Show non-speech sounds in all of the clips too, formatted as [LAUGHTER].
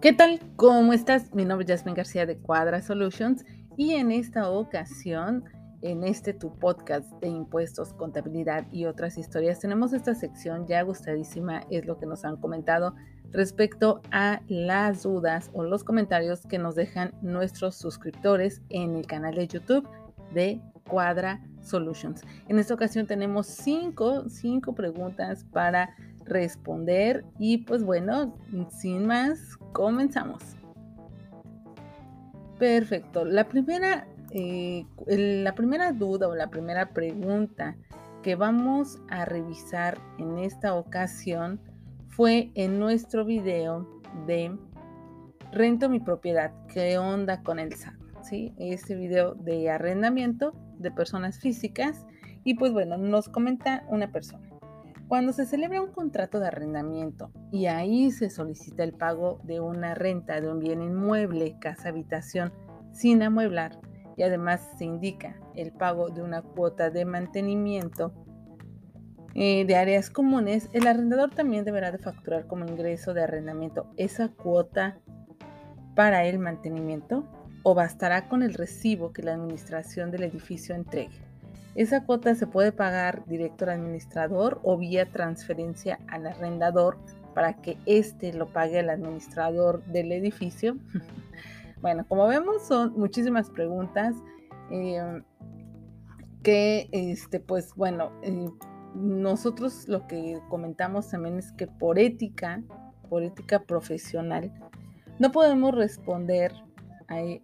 ¿Qué tal? ¿Cómo estás? Mi nombre es Jasmine García de Cuadra Solutions y en esta ocasión, en este tu podcast de impuestos, contabilidad y otras historias, tenemos esta sección ya gustadísima, es lo que nos han comentado respecto a las dudas o los comentarios que nos dejan nuestros suscriptores en el canal de YouTube de Cuadra Solutions. En esta ocasión tenemos cinco, cinco preguntas para responder. Y pues bueno, sin más, comenzamos. Perfecto. La primera, eh, la primera duda o la primera pregunta que vamos a revisar en esta ocasión fue en nuestro video de Rento mi propiedad. ¿Qué onda con el SAT? ¿Sí? Este video de arrendamiento de personas físicas. Y pues bueno, nos comenta una persona. Cuando se celebra un contrato de arrendamiento y ahí se solicita el pago de una renta de un bien inmueble, casa, habitación, sin amueblar, y además se indica el pago de una cuota de mantenimiento eh, de áreas comunes, el arrendador también deberá de facturar como ingreso de arrendamiento esa cuota para el mantenimiento o bastará con el recibo que la administración del edificio entregue. Esa cuota se puede pagar directo al administrador o vía transferencia al arrendador para que éste lo pague al administrador del edificio. [LAUGHS] bueno, como vemos son muchísimas preguntas eh, que, este, pues bueno, eh, nosotros lo que comentamos también es que por ética, por ética profesional, no podemos responder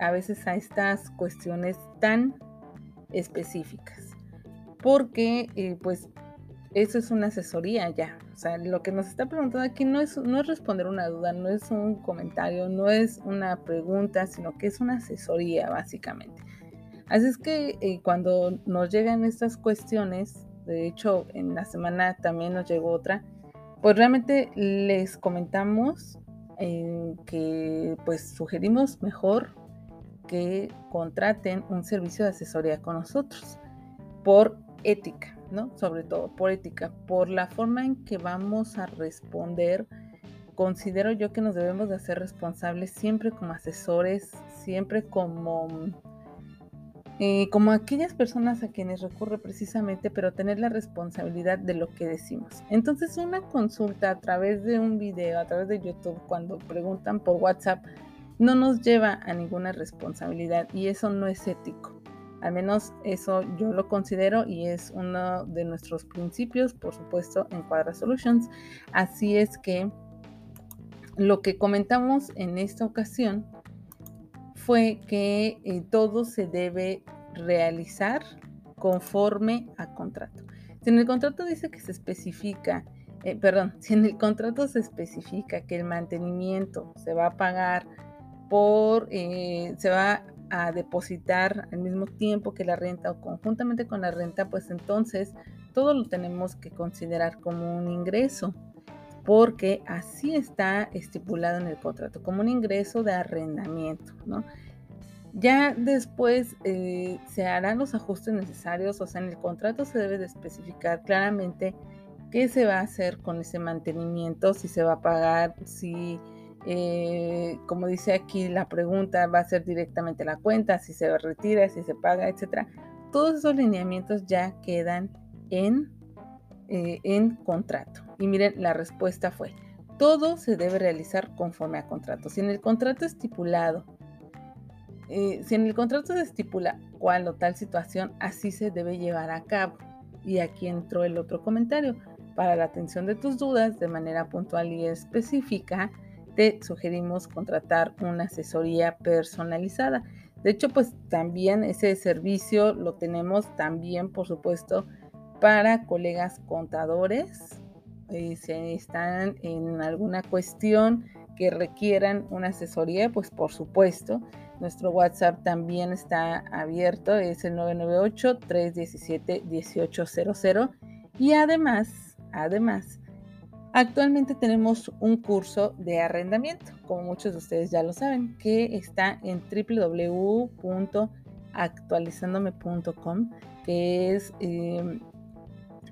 a veces a estas cuestiones tan específicas porque eh, pues eso es una asesoría ya. O sea, lo que nos está preguntando aquí no es, no es responder una duda, no es un comentario, no es una pregunta, sino que es una asesoría básicamente. Así es que eh, cuando nos llegan estas cuestiones, de hecho en la semana también nos llegó otra, pues realmente les comentamos eh, que pues sugerimos mejor que contraten un servicio de asesoría con nosotros por ética, ¿no? Sobre todo por ética, por la forma en que vamos a responder. Considero yo que nos debemos de hacer responsables siempre como asesores, siempre como, eh, como aquellas personas a quienes recurre precisamente, pero tener la responsabilidad de lo que decimos. Entonces una consulta a través de un video, a través de YouTube, cuando preguntan por WhatsApp, no nos lleva a ninguna responsabilidad y eso no es ético. Al menos eso yo lo considero y es uno de nuestros principios, por supuesto, en Quadra Solutions. Así es que lo que comentamos en esta ocasión fue que eh, todo se debe realizar conforme a contrato. Si en el contrato dice que se especifica, eh, perdón, [LAUGHS] si en el contrato se especifica que el mantenimiento se va a pagar por, eh, se va a depositar al mismo tiempo que la renta o conjuntamente con la renta, pues entonces todo lo tenemos que considerar como un ingreso, porque así está estipulado en el contrato, como un ingreso de arrendamiento, ¿no? Ya después eh, se harán los ajustes necesarios, o sea, en el contrato se debe de especificar claramente qué se va a hacer con ese mantenimiento, si se va a pagar, si eh, como dice aquí, la pregunta va a ser directamente la cuenta, si se retira, si se paga, etcétera. Todos esos lineamientos ya quedan en, eh, en contrato. Y miren, la respuesta fue, todo se debe realizar conforme a contrato. Si en el contrato estipulado, eh, si en el contrato se estipula cuál o tal situación, así se debe llevar a cabo. Y aquí entró el otro comentario. Para la atención de tus dudas de manera puntual y específica, te sugerimos contratar una asesoría personalizada. De hecho, pues también ese servicio lo tenemos también, por supuesto, para colegas contadores. Eh, si están en alguna cuestión que requieran una asesoría, pues por supuesto, nuestro WhatsApp también está abierto, es el 998-317-1800. Y además, además, Actualmente tenemos un curso de arrendamiento, como muchos de ustedes ya lo saben, que está en www.actualizandome.com, que es em,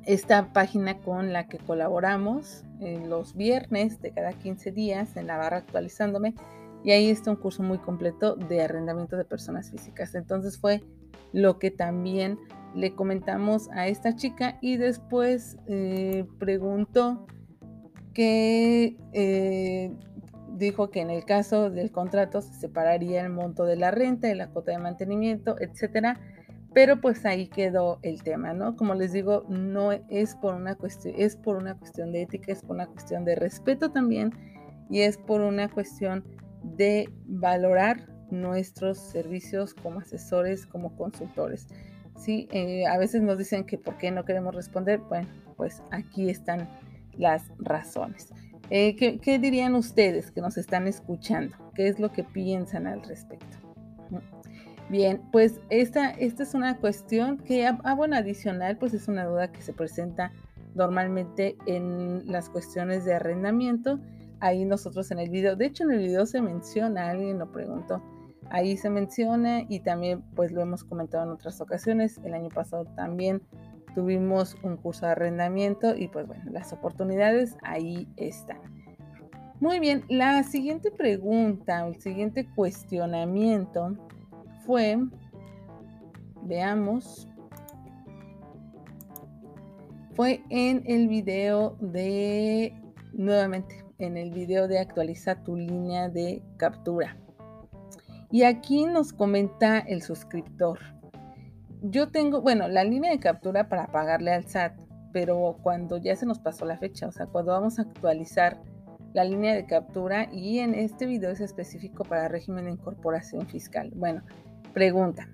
esta página con la que colaboramos en los viernes de cada 15 días en la barra actualizándome y ahí está un curso muy completo de arrendamiento de personas físicas. Entonces fue lo que también le comentamos a esta chica y después eh, preguntó que eh, dijo que en el caso del contrato se separaría el monto de la renta, de la cuota de mantenimiento, etcétera pero pues ahí quedó el tema, ¿no? Como les digo, no es por una cuestión, es por una cuestión de ética, es por una cuestión de respeto también y es por una cuestión de valorar nuestros servicios como asesores, como consultores. Sí, eh, a veces nos dicen que por qué no queremos responder. Bueno, pues aquí están las razones. Eh, ¿qué, dirían ustedes que nos están escuchando? ¿Qué es lo que piensan al respecto? Bien, pues esta, esta es una cuestión que, ah, ah, bueno, adicional, pues es una duda que se presenta normalmente en las cuestiones de arrendamiento. Ahí nosotros en el video, de hecho en el video se menciona, alguien lo preguntó, ahí se menciona y también pues lo hemos comentado en otras ocasiones. El año pasado también tuvimos un curso de arrendamiento y pues bueno, las oportunidades ahí están. Muy bien, la siguiente pregunta, el siguiente cuestionamiento fue, veamos, fue en el video de, nuevamente, en el video de actualiza tu línea de captura. Y aquí nos comenta el suscriptor. Yo tengo, bueno, la línea de captura para pagarle al SAT, pero cuando ya se nos pasó la fecha, o sea, cuando vamos a actualizar la línea de captura y en este video es específico para régimen de incorporación fiscal. Bueno, Pregunta.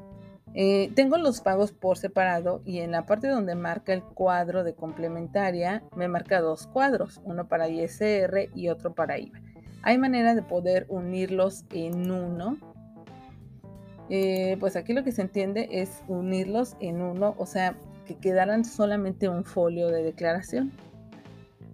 Eh, tengo los pagos por separado y en la parte donde marca el cuadro de complementaria me marca dos cuadros, uno para ISR y otro para IVA. ¿Hay manera de poder unirlos en uno? Eh, pues aquí lo que se entiende es unirlos en uno, o sea, que quedaran solamente un folio de declaración.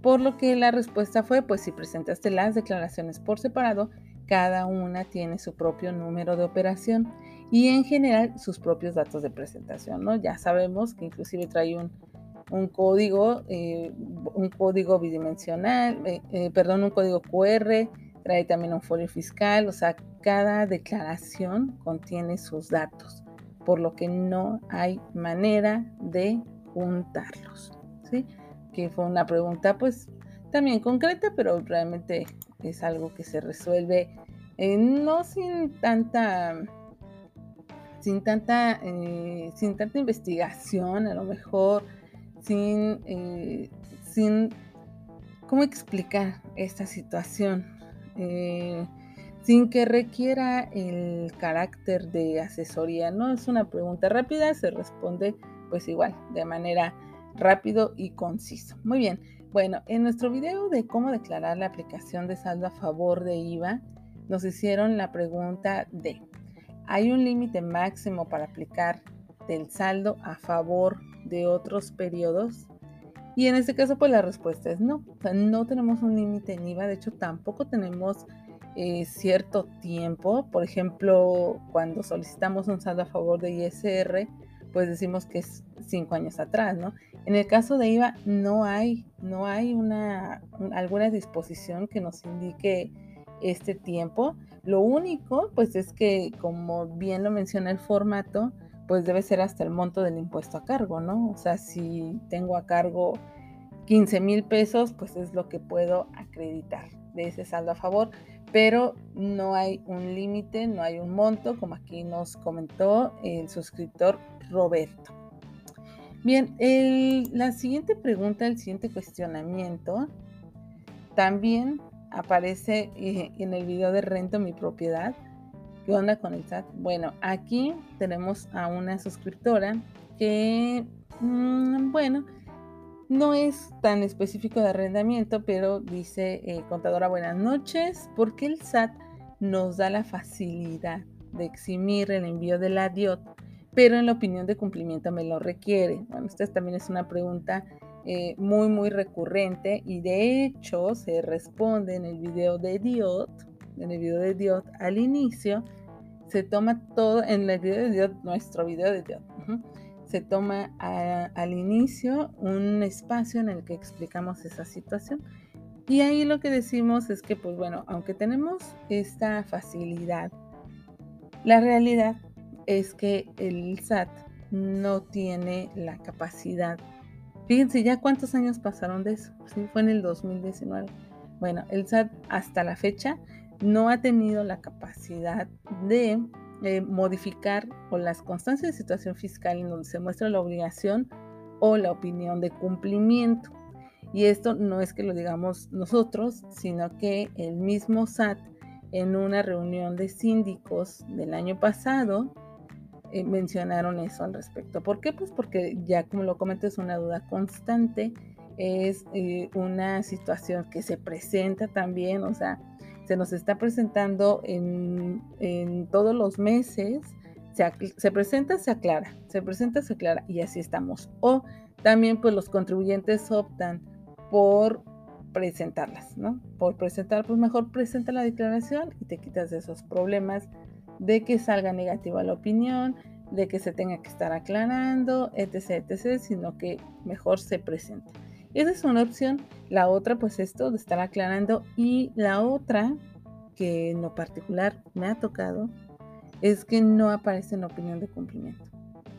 Por lo que la respuesta fue, pues si presentaste las declaraciones por separado, cada una tiene su propio número de operación y en general sus propios datos de presentación, ¿no? Ya sabemos que inclusive trae un, código, eh, un código bidimensional, eh, perdón, un código QR, trae también un folio fiscal, o sea, cada declaración contiene sus datos, por lo que no hay manera de juntarlos, ¿sí? Que fue una pregunta, pues, también concreta, pero realmente es algo que se resuelve no sin tanta sin tanta, eh, sin tanta investigación, a lo mejor, sin, eh, sin, ¿cómo explicar esta situación? Eh, sin que requiera el carácter de asesoría, ¿no? Es una pregunta rápida, se responde pues igual, de manera rápido y conciso. Muy bien, bueno, en nuestro video de cómo declarar la aplicación de saldo a favor de IVA, nos hicieron la pregunta de ¿Hay un límite máximo para aplicar del saldo a favor de otros periodos? Y en este caso, pues la respuesta es no. no tenemos un límite en IVA. De hecho, tampoco tenemos eh, cierto tiempo. Por ejemplo, cuando solicitamos un saldo a favor de ISR, pues decimos que es cinco años atrás, ¿no? En el caso de IVA, no hay, no hay una, alguna disposición que nos indique este tiempo. Lo único, pues es que, como bien lo menciona el formato, pues debe ser hasta el monto del impuesto a cargo, ¿no? O sea, si tengo a cargo 15 mil pesos, pues es lo que puedo acreditar de ese saldo a favor, pero no hay un límite, no hay un monto, como aquí nos comentó el suscriptor Roberto. Bien, la siguiente pregunta, el siguiente cuestionamiento, también aparece eh, en el video de Rento mi propiedad. ¿Qué onda con el SAT? Bueno, aquí tenemos a una suscriptora que, mm, bueno, no es tan específico de arrendamiento, pero dice, eh, contadora, buenas noches, porque el SAT nos da la facilidad de eximir el envío de la DIOT, pero en la opinión de cumplimiento me lo requiere? Bueno, esta también es una pregunta eh, muy muy recurrente y de hecho se responde en el video de Diot, en el video de Diot al inicio, se toma todo, en el video de Diot, nuestro video de Diot, se toma al inicio un espacio en el que explicamos esa situación. Y ahí lo que decimos es que, pues bueno, aunque tenemos esta facilidad, la realidad es que el SAT no tiene la capacidad. Fíjense ya cuántos años pasaron de eso. Sí, fue en el 2019. Bueno, el SAT hasta la fecha no ha tenido la capacidad de eh, modificar o las constancias de situación fiscal en donde se muestra la obligación o la opinión de cumplimiento. Y esto no es que lo digamos nosotros, sino que el mismo SAT en una reunión de síndicos del año pasado eh, mencionaron eso al respecto. ¿Por qué? Pues porque ya como lo comenté es una duda constante, es eh, una situación que se presenta también, o sea, se nos está presentando en, todos los meses, se, se, presenta, se aclara, se presenta, se aclara y así estamos. O también pues los contribuyentes optan por presentarlas, ¿no? Por presentar, pues mejor presenta la declaración y te quitas de esos problemas de que salga negativa la opinión, de que se tenga que estar aclarando, etc., etc., sino que mejor se presente. Esa es una opción. La otra, pues esto de estar aclarando. Y la otra, que en lo particular me ha tocado, es que no aparece en opinión de cumplimiento.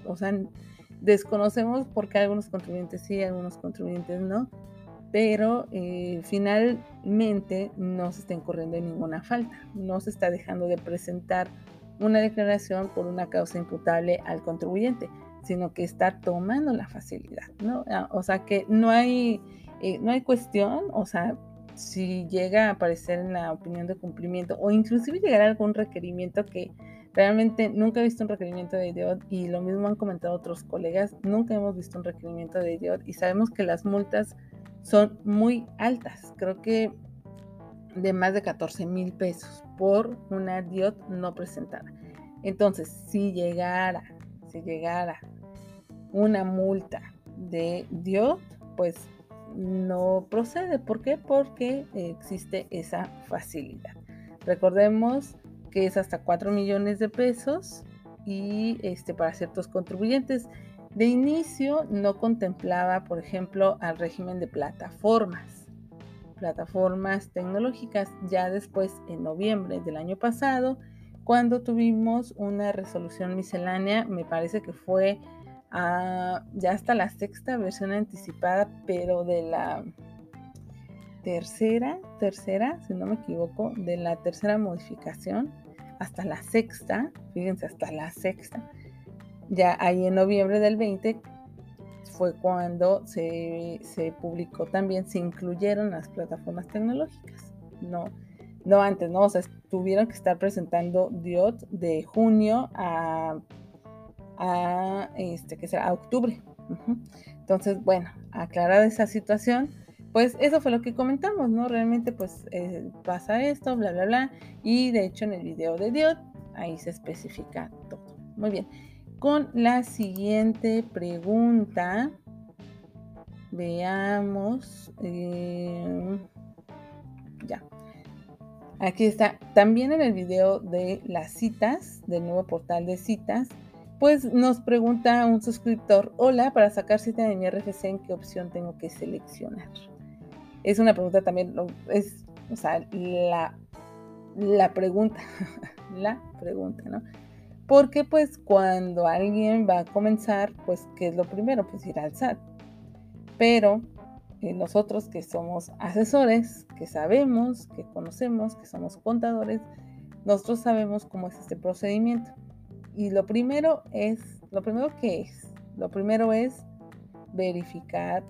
O sea, desconocemos por qué algunos contribuyentes sí, algunos contribuyentes no, pero eh, finalmente no se está incurriendo en ninguna falta, no se está dejando de presentar una declaración por una causa imputable al contribuyente, sino que está tomando la facilidad, ¿no? Ah, o sea que no hay, eh, no hay cuestión, o sea, si llega a aparecer en la opinión de cumplimiento o inclusive llegar algún requerimiento que realmente nunca he visto un requerimiento de IDIOT y lo mismo han comentado otros colegas, nunca hemos visto un requerimiento de IDIOT y sabemos que las multas son muy altas. Creo que de más de 14 mil pesos por una DIOT no presentada. Entonces, si llegara, si llegara una multa de DIOT, pues no procede. ¿Por qué? Porque existe esa facilidad. Recordemos que es hasta 4 millones de pesos y este, para ciertos contribuyentes de inicio no contemplaba, por ejemplo, al régimen de plataformas, plataformas tecnológicas. Ya después, en noviembre del año pasado, cuando tuvimos una resolución miscelánea, me parece que fue ya hasta la sexta versión anticipada, pero de la tercera, tercera, si no me equivoco, de la tercera modificación hasta la sexta, fíjense, hasta la sexta ya ahí en noviembre del 20 fue cuando se, publicó también, se incluyeron las plataformas tecnológicas. No, no antes, ¿no? O sea, tuvieron que estar presentando DIOT de junio a, a este, que será, a octubre. Entonces, bueno, aclarada esa situación, pues eso fue lo que comentamos, ¿no? Realmente, pues eh, pasa esto, bla, bla, bla. Y de hecho, en el video de DIOT, ahí se especifica todo. Muy bien con la siguiente pregunta. Veamos. Eh, ya. Aquí está. También en el video de las citas, del nuevo portal de citas, pues nos pregunta un suscriptor, hola, para sacar cita de mi RFC, ¿en qué opción tengo que seleccionar? Es una pregunta también, es, o sea, la, la pregunta, [LAUGHS] la pregunta, ¿no? Porque pues cuando alguien va a comenzar, pues ¿qué es lo primero? Pues ir al SAT. Pero eh, nosotros que somos asesores, que sabemos, que conocemos, que somos contadores, nosotros sabemos cómo es este procedimiento. Y lo primero es, lo primero que es, lo primero es verificar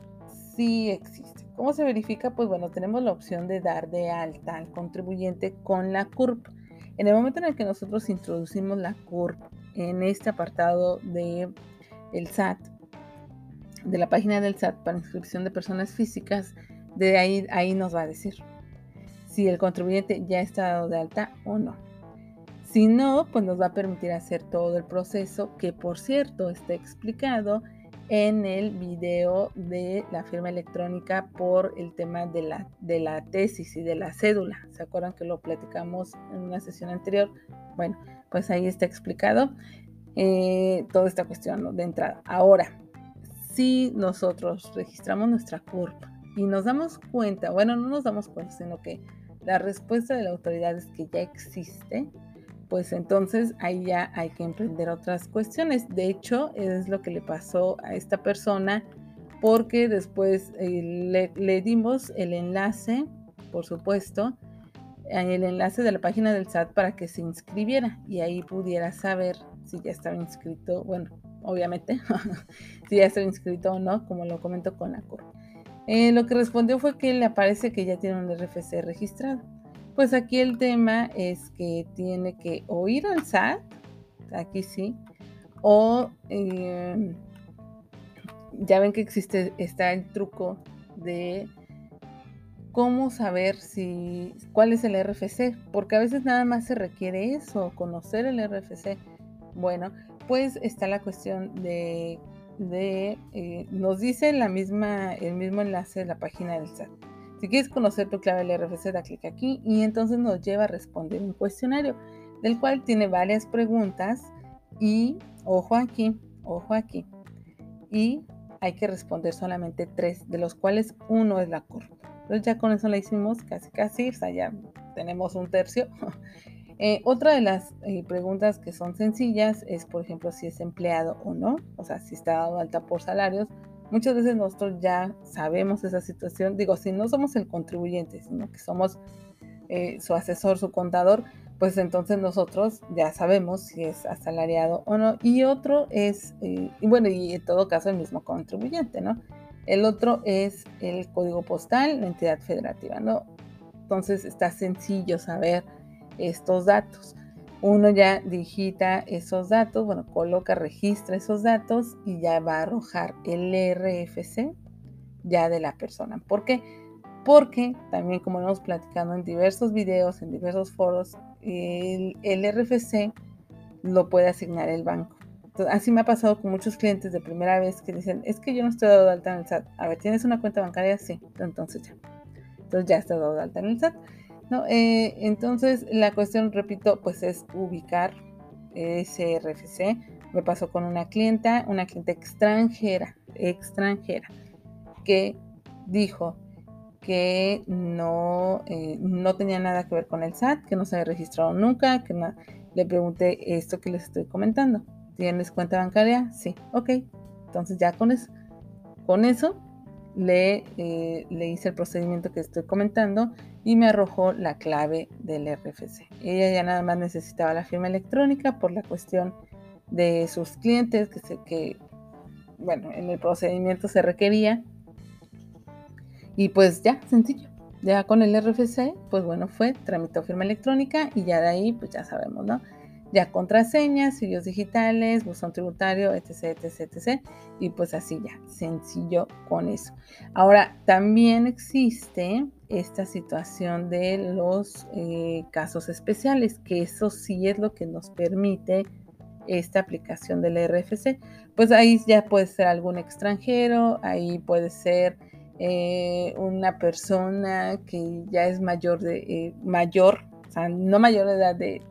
si existe. ¿Cómo se verifica? Pues bueno, tenemos la opción de dar de alta al contribuyente con la CURP. En el momento en el que nosotros introducimos la CURP en este apartado de SAT, de la página del SAT para inscripción de personas físicas, de ahí, ahí nos va a decir si el contribuyente ya está dado de alta o no. Si no, pues nos va a permitir hacer todo el proceso, que por cierto está explicado en el video de la firma electrónica por el tema de la, de la tesis y de la cédula. ¿Se acuerdan que lo platicamos en una sesión anterior? Bueno, pues ahí está explicado. eh, toda esta cuestión de entrada. Ahora, si nosotros registramos nuestra CURP y nos damos cuenta, bueno, no nos damos cuenta, sino que la respuesta de la autoridad es que ya existe, pues entonces ahí ya hay que emprender otras cuestiones. De hecho, es lo que le pasó a esta persona porque después eh, le, dimos el enlace, por supuesto, el enlace de la página del SAT para que se inscribiera y ahí pudiera saber si ya estaba inscrito, bueno, obviamente, [LAUGHS] si ya estaba inscrito o no, como lo comento con la CUR. Eh, lo que respondió fue que le aparece que ya tiene un RFC registrado. Pues aquí el tema es que tiene que o ir al SAT, aquí sí, o eh, ya ven que existe, está el truco de cómo saber si cuál es el RFC, porque a veces nada más se requiere eso, conocer el RFC. Bueno, pues está la cuestión de, eh, nos dice la misma, el mismo enlace de la página del SAT. Si quieres conocer tu clave del RFC, da clic aquí y entonces nos lleva a responder un cuestionario, del cual tiene varias preguntas y ojo aquí, ojo aquí. Y hay que responder solamente tres, de los cuales uno es la CURP. Entonces ya con eso la hicimos casi casi, o sea, ya tenemos un tercio. [LAUGHS] Eh, otra de las eh, preguntas que son sencillas es, por ejemplo, si es empleado o no, o sea, si está dado alta por salarios. Muchas veces nosotros ya sabemos esa situación, digo, si no somos el contribuyente, sino que somos eh, su asesor, su contador, pues entonces nosotros ya sabemos si es asalariado o no. Y otro es, eh, y bueno, y en todo caso el mismo contribuyente, ¿no? El otro es el código postal, la entidad federativa, ¿no? Entonces está sencillo saber estos datos. Uno ya digita esos datos, bueno, coloca, registra esos datos y ya va a arrojar el RFC ya de la persona. ¿Por qué? Porque también como hemos platicado en diversos videos, en diversos foros, el, RFC lo puede asignar el banco. así me ha pasado con muchos clientes de primera vez que dicen, es que yo no estoy dado de alta en el SAT. A ver, ¿tienes una cuenta bancaria? Sí, entonces ya. Entonces ya está dado de alta en el SAT. ¿No? Eh, entonces la cuestión, repito, pues es ubicar ese RFC. Me pasó con una clienta, una clienta extranjera, extranjera, que dijo, que no, eh, no tenía nada que ver con el SAT, que no se había registrado nunca, que le pregunté esto que les estoy comentando. ¿Tienes cuenta bancaria? Sí, ok. Entonces ya con eso, con eso le, eh, le hice el procedimiento que estoy comentando y me arrojó la clave del RFC. Ella ya nada más necesitaba la firma electrónica por la cuestión de sus clientes, que, se, que bueno, en el procedimiento se requería y pues ya, sencillo. Ya con el RFC, pues bueno, fue, tramitó firma electrónica y ya de ahí, pues ya sabemos, ¿no? Ya contraseñas, sellos digitales, buzón tributario, etc, etc, etc. Y pues así ya, sencillo con eso. Ahora, también existe esta situación de los eh, casos especiales, que eso sí es lo que nos permite esta aplicación del RFC. Pues ahí ya puede ser algún extranjero, ahí puede ser eh, una persona que ya es mayor de eh, mayor, o sea, no mayor de edad de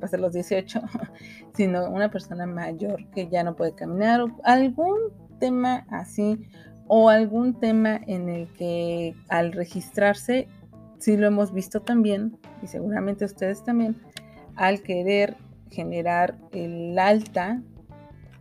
que ser los 18, [LAUGHS] sino una persona mayor que ya no puede caminar, o algún tema así, o algún tema en el que al registrarse, sí lo hemos visto también, y seguramente ustedes también, al querer generar el alta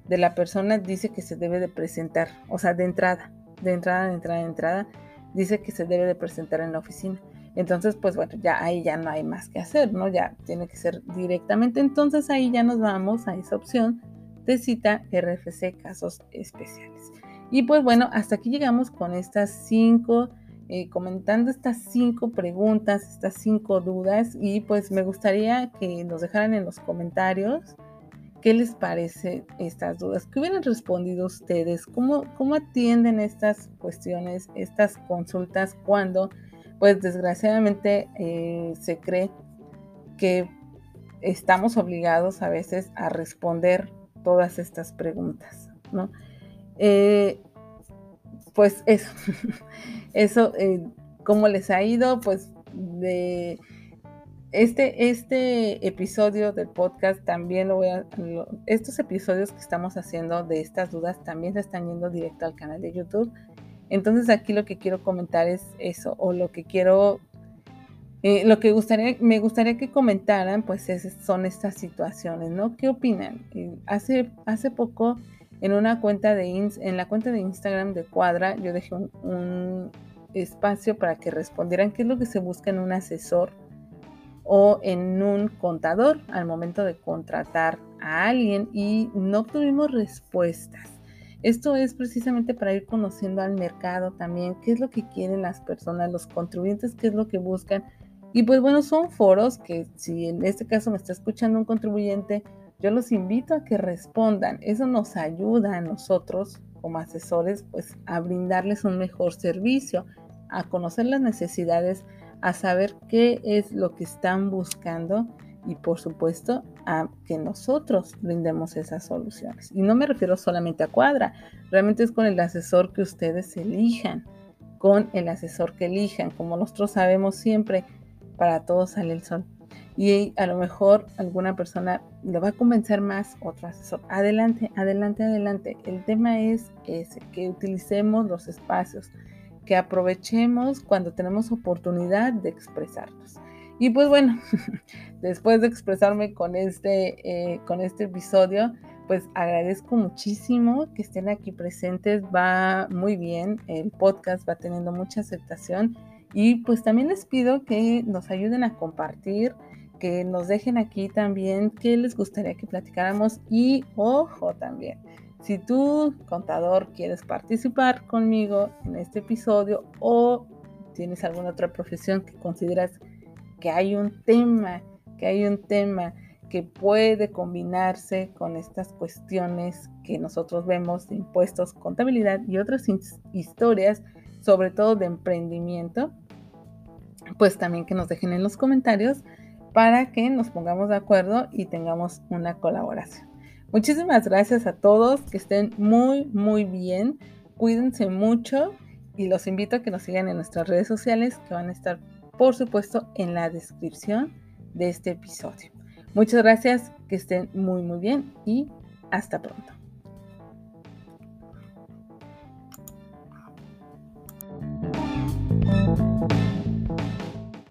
de la persona, dice que se debe de presentar, o sea, de entrada de entrada, de entrada, de entrada, dice que se debe de presentar en la oficina. Entonces, pues bueno, ya ahí ya no hay más que hacer, ¿no? Ya tiene que ser directamente. Entonces ahí ya nos vamos a esa opción de cita RFC casos especiales. Y pues bueno, hasta aquí llegamos con estas cinco, eh, comentando estas cinco preguntas, estas cinco dudas. Y pues me gustaría que nos dejaran en los comentarios ¿Qué les parece estas dudas? ¿Qué hubieran respondido ustedes? ¿Cómo, cómo atienden estas cuestiones, estas consultas cuando, pues desgraciadamente, eh, se cree que estamos obligados a veces a responder todas estas preguntas, ¿no? Eh, pues eso, [LAUGHS] eso, eh, ¿cómo les ha ido? Pues de este, este episodio del podcast también lo voy a, estos episodios que estamos haciendo de estas dudas también se están yendo directo al canal de YouTube. Entonces aquí lo que quiero comentar es eso, o lo que quiero, eh, lo que gustaría, me gustaría que comentaran, pues son estas situaciones, ¿no? ¿Qué opinan? hace, hace poco en una cuenta de, en la cuenta de Instagram de Cuadra, yo dejé un espacio para que respondieran qué es lo que se busca en un asesor o en un contador al momento de contratar a alguien y no obtuvimos respuestas. Esto es precisamente para ir conociendo al mercado también, qué es lo que quieren las personas, los contribuyentes, qué es lo que buscan. Y pues bueno, son foros que si en este caso me está escuchando un contribuyente, yo los invito a que respondan. Eso nos ayuda a nosotros como asesores pues a brindarles un mejor servicio, a conocer las necesidades a saber qué es lo que están buscando y por supuesto a que nosotros brindemos esas soluciones. Y no me refiero solamente a Cuadra, realmente es con el asesor que ustedes elijan, con el asesor que elijan. Como nosotros sabemos siempre, para todos sale el sol. Y a lo mejor alguna persona le va a convencer más otro asesor. Adelante, adelante, adelante. El tema es ese, que utilicemos los espacios que aprovechemos cuando tenemos oportunidad de expresarnos. Y pues bueno, [LAUGHS] después de expresarme con este, eh, con este episodio, pues agradezco muchísimo que estén aquí presentes, va muy bien, el podcast va teniendo mucha aceptación. Y pues también les pido que nos ayuden a compartir, que nos dejen aquí también qué les gustaría que platicáramos. Y ojo también, si tú, contador, quieres participar conmigo en este episodio o tienes alguna otra profesión que consideras que hay un tema, que hay un tema que puede combinarse con estas cuestiones que nosotros vemos de impuestos, contabilidad y otras historias, sobre todo de emprendimiento, pues también que nos dejen en los comentarios para que nos pongamos de acuerdo y tengamos una colaboración. Muchísimas gracias a todos, que estén muy, muy bien, cuídense mucho y los invito a que nos sigan en nuestras redes sociales que van a estar, por supuesto, en la descripción de este episodio. Muchas gracias, que estén muy, muy bien y hasta pronto.